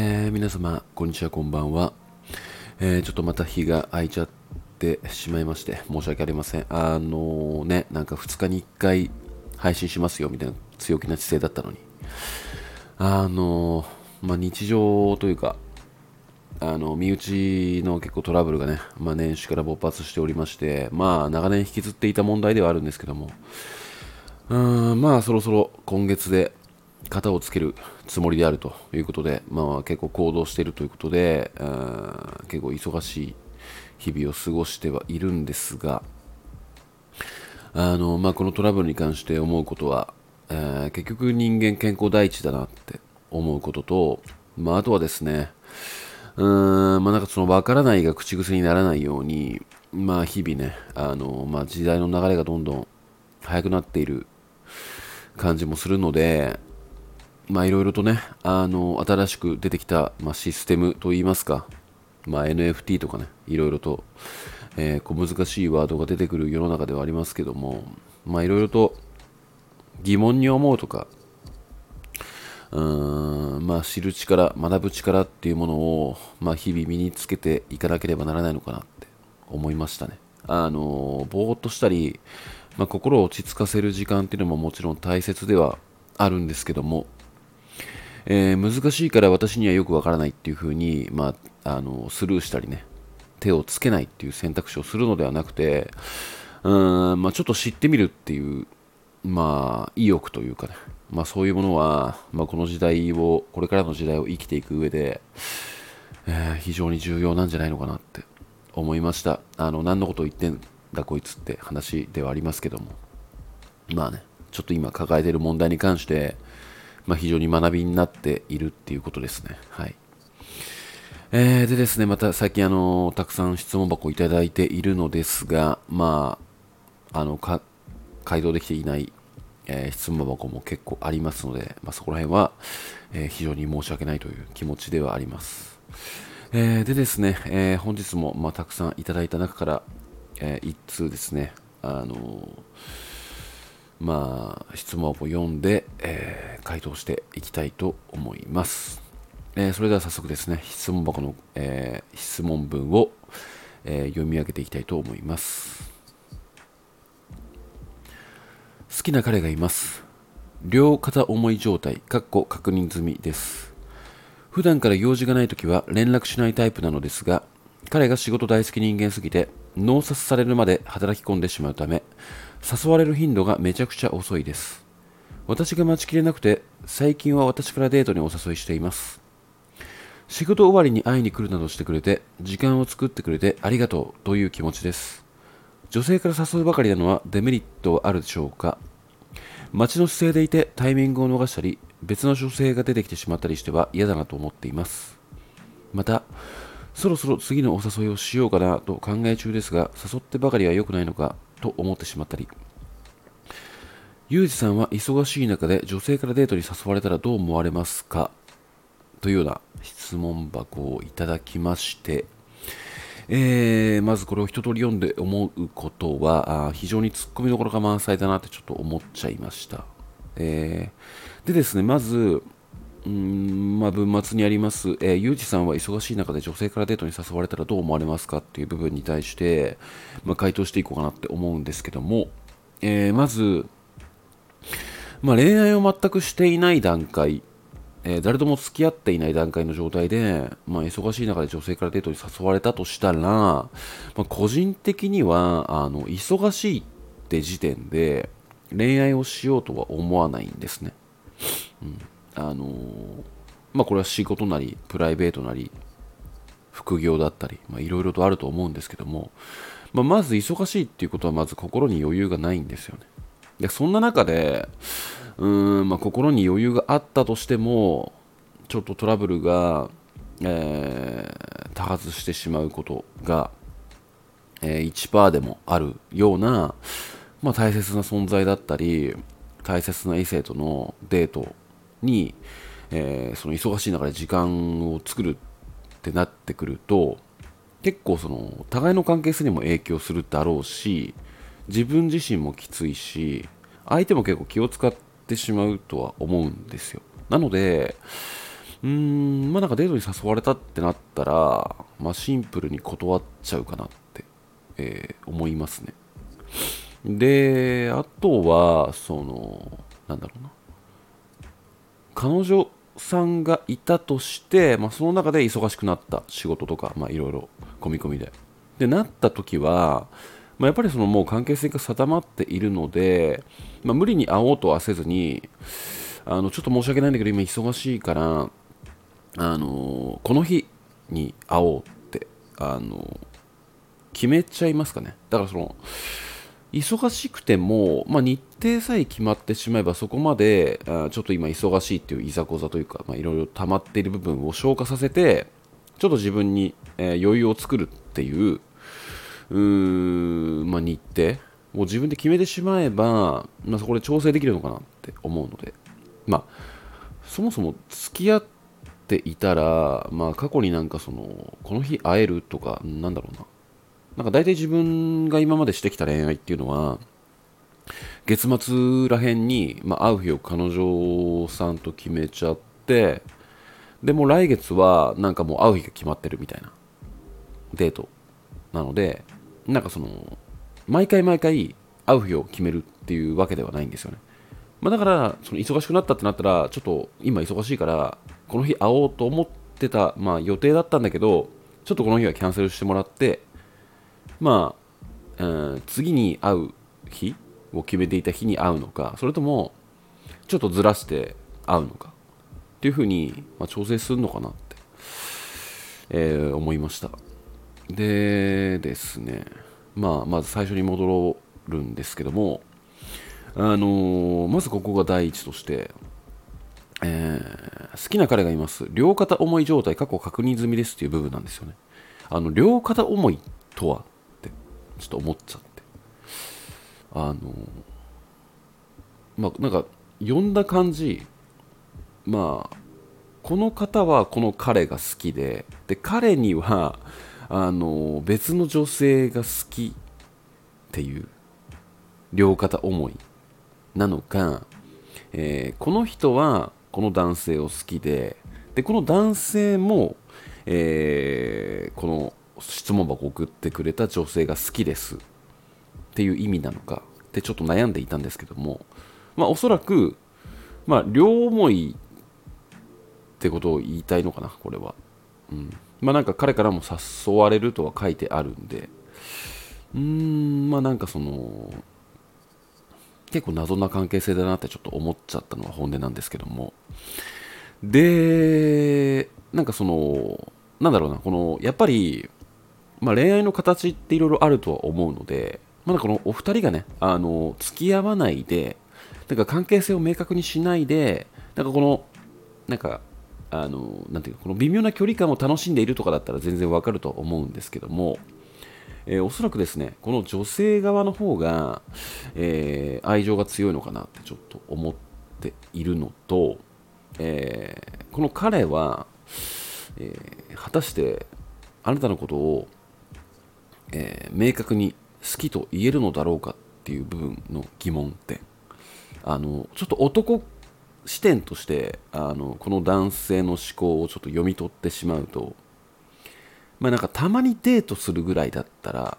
えー、皆様、こんにちは、こんばんは。えー、ちょっとまた日が空いちゃってしまいまして、申し訳ありません。あのー、ね、なんか2日に1回配信しますよ、みたいな強気な姿勢だったのに。あのまあ、日常というか、あの、身内の結構トラブルがね、まあ、年始から勃発しておりまして、まあ、長年引きずっていた問題ではあるんですけども、うーん、まあ、そろそろ今月で型をつけるつもりであるということで、まあ、結構行動しているということで、結構忙しい日々を過ごしてはいるんですが、あのまあ、このトラブルに関して思うことは、えー、結局人間健康第一だなって思うことと、まあ、あとはですね、うーん、まあ、なんかその分からないが口癖にならないように、まあ、日々ね、あのまあ、時代の流れがどんどん速くなっている感じもするので、まあいろいろとね、あの、新しく出てきた、まあ、システムといいますか、まあ NFT とかね、いろいろと、えー、こう難しいワードが出てくる世の中ではありますけども、まあいろいろと疑問に思うとか、うーん、まあ知る力、学ぶ力っていうものを、まあ日々身につけていかなければならないのかなって思いましたね。あの、ぼーっとしたり、まあ、心を落ち着かせる時間っていうのももちろん大切ではあるんですけども、えー、難しいから私にはよくわからないっていうふうに、まあ、あのスルーしたりね手をつけないっていう選択肢をするのではなくてうん、まあ、ちょっと知ってみるっていう、まあ、意欲というかね、まあ、そういうものは、まあ、この時代をこれからの時代を生きていく上で、えー、非常に重要なんじゃないのかなって思いました。あの何のことを言ってんだこいつって話ではありますけども。まあねちょっと今抱えている問題に関してまあ、非常に学びになっているっていうことですね。はい。えー、でですね、また最近あの、たくさん質問箱いただいているのですが、まあ、あの、か、回答できていない、えー、質問箱も結構ありますので、まあ、そこら辺は、えー、非常に申し訳ないという気持ちではあります。えー、でですね、え本日も、ま、たくさんいただいた中から、え1通ですね、あのまあ、質問を読んで、えー、回答していきたいと思います。えー、それでは早速ですね、質問箱の、えー、質問文を、え読み上げていきたいと思います。好きな彼がいます。両肩重い状態、かっこ確認済みです。普段から用事がないときは連絡しないタイプなのですが、彼が仕事大好き人間すぎて、脳殺されるまで働き込んでしまうため、誘われる頻度がめちゃくちゃ遅いです。私が待ちきれなくて、最近は私からデートにお誘いしています。仕事終わりに会いに来るなどしてくれて、時間を作ってくれてありがとうという気持ちです。女性から誘うばかりなのはデメリットはあるでしょうか？待ちの姿勢でいてタイミングを逃したり、別の女性が出てきてしまったりしては嫌だなと思っています。また、そろそろ次のお誘いをしようかなと考え中ですが、誘ってばかりは良くないのかと思ってしまったり、ユージさんは忙しい中で女性からデートに誘われたらどう思われますか？というような質問箱をいただきまして、えー、まずこれを一通り読んで思うことは、非常にツッコミどころが満載だなってちょっと思っちゃいました。えー、でですね、まず、うんまあ、文末にあります、えー、ゆうじさんは忙しい中で女性からデートに誘われたらどう思われますかっていう部分に対して、まあ、回答していこうかなって思うんですけども、えー、まず、まあ、恋愛を全くしていない段階、えー、誰とも付き合っていない段階の状態で、まあ、忙しい中で女性からデートに誘われたとしたら、まあ、個人的にはあの忙しいって時点で恋愛をしようとは思わないんですね。うんあのまあこれは仕事なりプライベートなり副業だったりいろいろとあると思うんですけども、まあ、まず忙しいっていうことはまず心に余裕がないんですよね。でそんな中でうーん、まあ、心に余裕があったとしてもちょっとトラブルが、えー、多発してしまうことが、えー、1%でもあるような、まあ、大切な存在だったり大切な異性とのデートに、えー、その忙しい中で時間を作るってなってくると結構その互いの関係性にも影響するだろうし自分自身もきついし相手も結構気を使ってしまうとは思うんですよ。なのでうーんまあなんかデートに誘われたってなったら、まあ、シンプルに断っちゃうかなって、えー思いますね。であとはそのなんだろうな。彼女さんがいたとして、まあ、その中で忙しくなった仕事とか、まあ、いろいろ込み込みで。でなった時は、まあ、やっぱりそのもう関係性が定まっているので、まあ、無理に会おうとはせずにあのちょっと申し訳ないんだけど今忙しいからあのこの日に会おうってあの決めちゃいますかねだからその忙しくても、まあ、日程さえ決まってしまえばそこまであちょっと今忙しいっていういざこざというかいろいろ溜まっている部分を消化させてちょっと自分に、えー余裕を作るっていううーん、まあ、日程を自分で決めてしまえば、まあ、そこで調整できるのかなって思うのでまあそもそも付き合っていたら、まあ、過去になんかそのこの日会えるとかなんだろうな。なんか大体自分が今までしてきた恋愛っていうのは月末らへんに、まあ、会う日を彼女さんと決めちゃってでも来月はなんかもう会う日が決まってるみたいなデートなのでなんかその毎回毎回会う日を決めるっていうわけではないんですよね、まあ、だからその忙しくなったってなったらちょっと今忙しいからこの日会おうと思ってた、まあ、予定だったんだけどちょっとこの日はキャンセルしてもらってまあ、うん次に会う日を決めていた日に会うのかそれともちょっとずらして会うのかっていうふうに、まあ、調整するのかなって、えー思いました。でですね。まあまず最初に戻るんですけどもあのーまずここが第一としてえー好きな彼がいます。両肩思い状態過去確認済みですっていう部分なんですよね。あの両肩思いとはちょっと思っちゃって。あのまあなんか読んだ感じまあこの方はこの彼が好きでで彼にはあの別の女性が好きっていう両肩思い。なのか、えーこの人はこの男性を好きででこの男性も、えーこの質問箱送ってくれた女性が好きです。っていう意味なのか。ってちょっと悩んでいたんですけども。まあおそらくまあ両思いってことを言いたいのかなこれは、うん、まあなんか彼からも誘われるとは書いてあるんで。うーんまあなんかその結構謎な関係性だなってちょっと思っちゃったのは本音なんですけども。でなんかそのなんだろうなこのやっぱり、まあ、恋愛の形っていろいろあるとは思うので、まだこのお二人がねあの付き合わないでなんか関係性を明確にしないでなんかこのなんかあのなんていうかこの微妙な距離感を楽しんでいるとかだったら全然わかると思うんですけども、えーおそらくですねこの女性側の方が、えー愛情が強いのかなってちょっと思っているのと、えーこの彼は、えー果たしてあなたのことを、えー明確に好きと言えるのだろうかっていう部分の疑問点。あのちょっと男視点としてあのこの男性の思考をちょっと読み取ってしまうとまあなんかたまにデートするぐらいだったら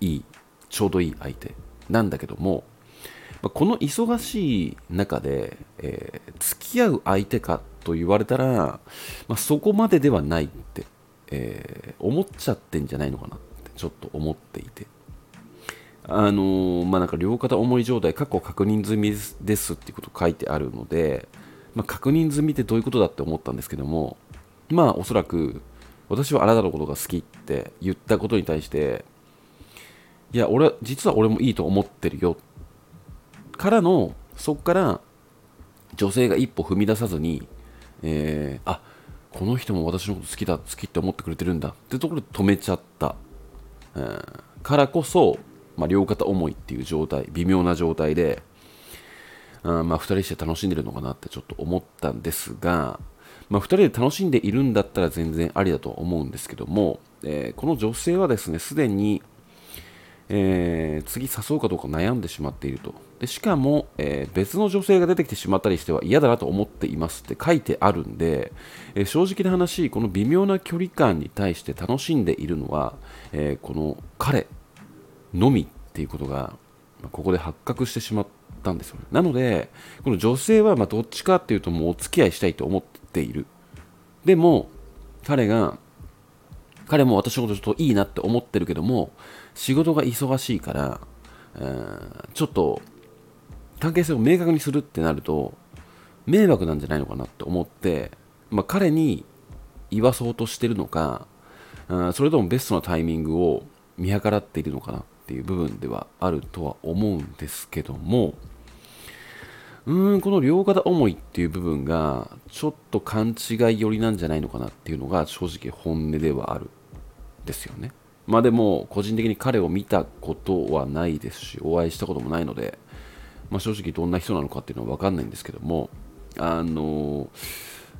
いいちょうどいい相手。なんだけども、まこの忙しい中で、えー付き合う相手かと言われたら、まあ、そこまでではないって、えー思っちゃってんじゃないのかな。っちょっと思っていて。あのーまあなんか両肩重い状態過去確認済みですっていうこと書いてあるので、まあ、確認済みってどういうことだって思ったんですけどもまあおそらく私はあなたのことが好きって言ったことに対していや俺実は俺もいいと思ってるよ。からのそこから女性が一歩踏み出さずに、えーあこの人も私のこと好きだ好きって思ってくれてるんだってところで止めちゃった、うん。からこそ、まあ、両肩重いっていう状態微妙な状態でうんまあ、2人して楽しんでるのかなってちょっと思ったんですが、まあ、2人で楽しんでいるんだったら全然ありだと思うんですけども、えーこの女性はですねすでに、えー次誘うかどうか悩んでしまっているとでしかも、えー、別の女性が出てきてしまったりしては嫌だなと思っていますって書いてあるんで、えー、正直な話、この微妙な距離感に対して楽しんでいるのは、え、この彼のみっていうことが、まここで発覚してしまったんですよね。なので、この女性はまどっちかっていうともうお付き合いしたいと思っている。でも、彼が、彼も私のことちょっといいなって思ってるけども、仕事が忙しいから、ちょっと関係性を明確にするってなると迷惑なんじゃないのかなって思って、まあ、彼に言わそうとしてるのかそれともベストなタイミングを見計らっているのかなっていう部分ではあるとは思うんですけどもうーんこの両肩思いっていう部分がちょっと勘違い寄りなんじゃないのかなっていうのが正直本音ではあるですよね。まあでも個人的に彼を見たことはないですしお会いしたこともないのでまあ、正直どんな人なのかっていうのは分かんないんですけども、あの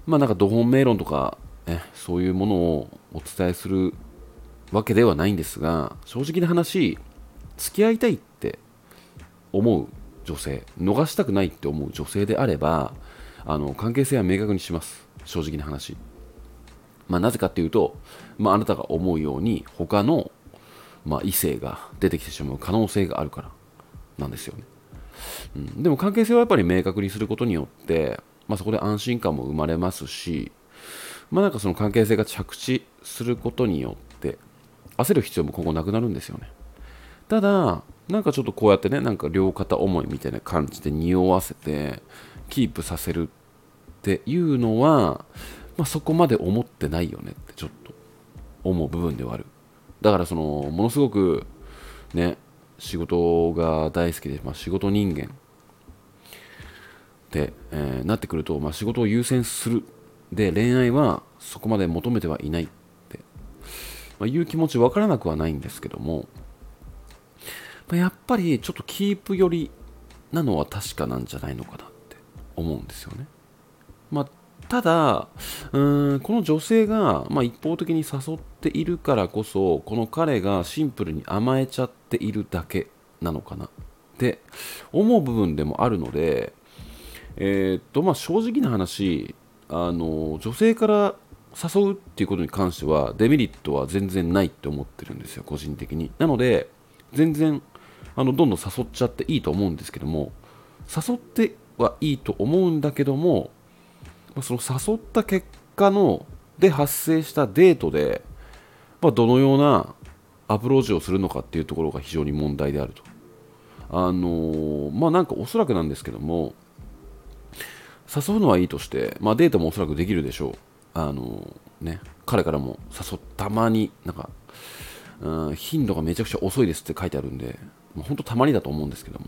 まあなんか土本命論とか、ね、そういうものをお伝えするわけではないんですが、正直な話、付き合いたいって思う女性、逃したくないって思う女性であれば、あの関係性は明確にします、正直な話。まあ、なぜかっていうと、まあ、あなたが思うように他の、まあ、異性が出てきてしまう可能性があるからなんですよね。うん、でも関係性はやっぱり明確にすることによって、まあ、そこで安心感も生まれますし、まあ、なんかその関係性が着地することによって焦る必要も今後なくなるんですよねただなんかちょっとこうやってねなんか両肩思いみたいな感じで匂わせてキープさせるっていうのは、まあ、そこまで思ってないよねってちょっと思う部分ではある。だからそのものすごくね仕事が大好きで、まあ、仕事人間って、えー、なってくると、まあ、仕事を優先する。で恋愛はそこまで求めてはいないって、まあ、いう気持ち分からなくはないんですけども、やっぱりちょっとキープ寄りなのは確かなんじゃないのかなって思うんですよね。まあただうーんこの女性が、まあ、一方的に誘っているからこそこの彼がシンプルに甘えちゃっているだけなのかなって思う部分でもあるので、えー、っとまあ、正直な話あの女性から誘うっていうことに関してはデメリットは全然ないって思ってるんですよ個人的になので全然あのどんどん誘っちゃっていいと思うんですけども誘ってはいいと思うんだけどもその誘った結果ので発生したデートで、まあ、どのようなアプローチをするのかっていうところが非常に問題であると。あの、まあなんかおそらくなんですけども誘うのはいいとして、まあ、デートもおそらくできるでしょう。あのー、ね、彼からも誘ったまになんか、うん、頻度がめちゃくちゃ遅いですって書いてあるんで、まあ、本当たまにだと思うんですけども、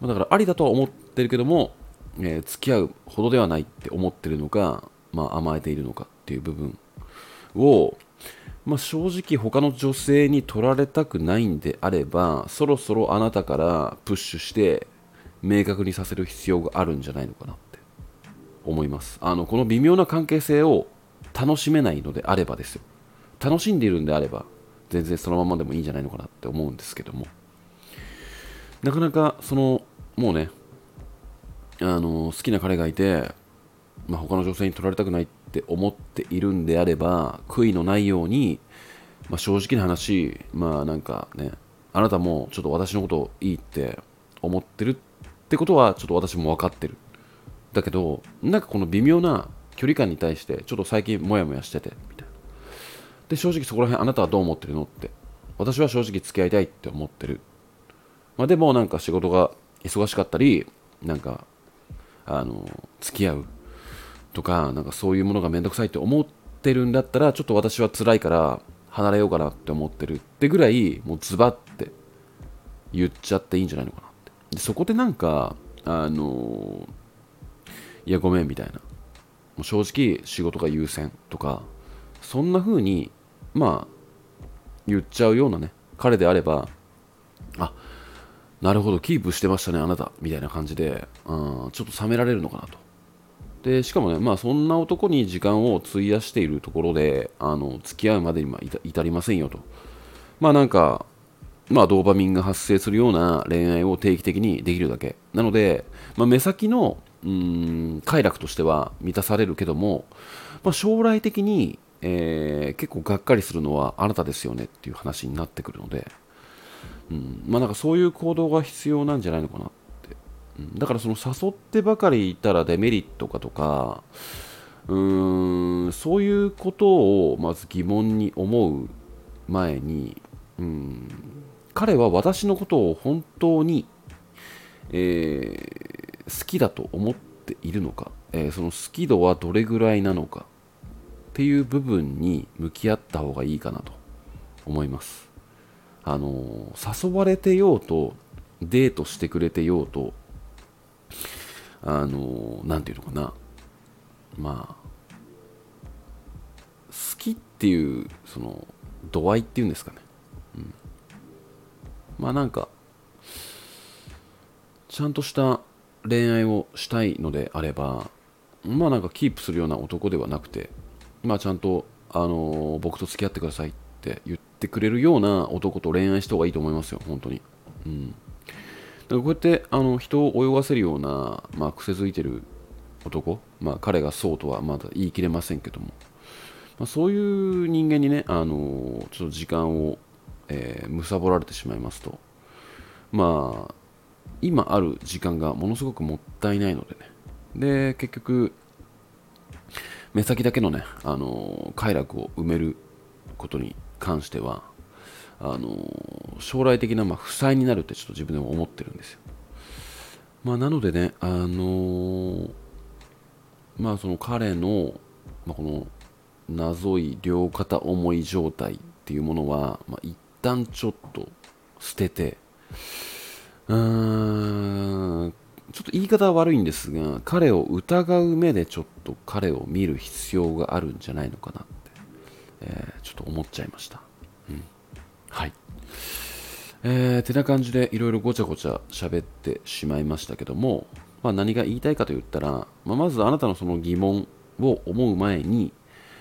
ま、だからありだとは思ってるけどもえー、付き合うほどではないって思ってるのか、まあ、甘えているのかっていう部分を、まあ、正直他の女性に取られたくないんであればそろそろあなたからプッシュして明確にさせる必要があるんじゃないのかなって思います。あのこの微妙な関係性を楽しめないのであればですよ。楽しんでいるんであれば全然そのままでもいいんじゃないのかなって思うんですけども。なかなかそのもうねあの好きな彼がいて、まあ、他の女性に取られたくないって思っているんであれば悔いのないように、まあ、正直な話まあなんかねあなたもちょっと私のこといいって思ってるってことはちょっと私も分かってる。だけどなんかこの微妙な距離感に対してちょっと最近モヤモヤしててみたいな。で正直そこら辺あなたはどう思ってるのって。私は正直付き合いたいって思ってる。まあでもなんか仕事が忙しかったりなんかあの付き合うとかなんかそういうものがめんどくさいって思ってるんだったらちょっと私は辛いから離れようかなって思ってるってぐらいもうズバって言っちゃっていいんじゃないのかなって。でそこでなんかあのいやごめんみたいな。もう正直仕事が優先とかそんな風にまあ言っちゃうようなね彼であればあなるほど、キープしてましたね、あなた、みたいな感じで、うん、ちょっと冷められるのかなと。で、しかもね、まあ、そんな男に時間を費やしているところで、あの、付き合うまでに至りませんよと。まあ、なんか、まあ、ドーパミンが発生するような恋愛を定期的にできるだけなので、まあ、目先のうん快楽としては満たされるけども、まあ、将来的に、えー、結構がっかりするのはあなたですよねっていう話になってくるので、うん。まあ、なんかそういう行動が必要なんじゃないのかなって、うん、だからその誘ってばかりいたらデメリットかとかうーんそういうことをまず疑問に思う前にうん。彼は私のことを本当に、えー、好きだと思っているのか、えー、その好き度はどれぐらいなのかっていう部分に向き合った方がいいかなと思います。あの誘われてようとデートしてくれてようとあの何て言うのかな。まあ好きっていうその度合いっていうんですかね、うん、まあなんかちゃんとした恋愛をしたいのであればまあなんかキープするような男ではなくてまあちゃんとあの僕と付き合ってくださいって言っててくれるような男と恋愛した方がいいと思いますよ本当に。うん。だからこうやってあの人を泳がせるような、まあ、癖づいてる男、まあ、彼がそうとはまだ言い切れませんけども、まあ、そういう人間にね、あのちょっと時間を、えー、貪られてしまいますと、まあ、今ある時間がものすごくもったいないのでね。で、結局、目先だけのね、あの快楽を埋めることに関しては、あの将来的なまあ負債になるってちょっと自分でも思ってるんですよ。まあ、なのでね、あのまあその彼の、まあ、この謎い両肩重い状態っていうものは、まあ、一旦ちょっと捨ててうーんちょっと言い方は悪いんですが彼を疑う目でちょっと彼を見る必要があるんじゃないのかなっ、えー、ちょっと思っちゃいました、うん、はいえー、てな感じでいろいろごちゃごちゃ喋ってしまいましたけどもまあ、何が言いたいかと言ったら、まあ、まずあなたのその疑問を思う前に、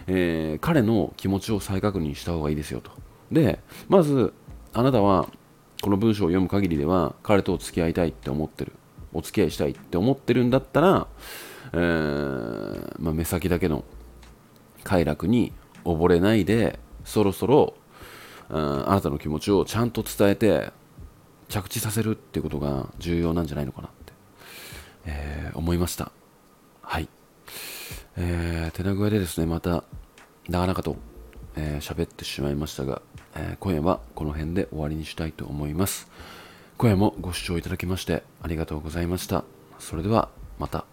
えー、彼の気持ちを再確認した方がいいですよと。で、まずあなたはこの文章を読む限りでは彼と付き合いたいって思ってる。お付き合いしたいって思ってるんだったら、えー、まあ、目先だけの快楽に溺れないでそろそろうんあなたの気持ちをちゃんと伝えて着地させるっていうことが重要なんじゃないのかなってえー、思いました。はい。えー、手な具合でですね、また長々と喋、えー、ってしまいましたが、えー、今夜はこの辺で終わりにしたいと思います。今夜もご視聴いただきましてありがとうございました。それではまた。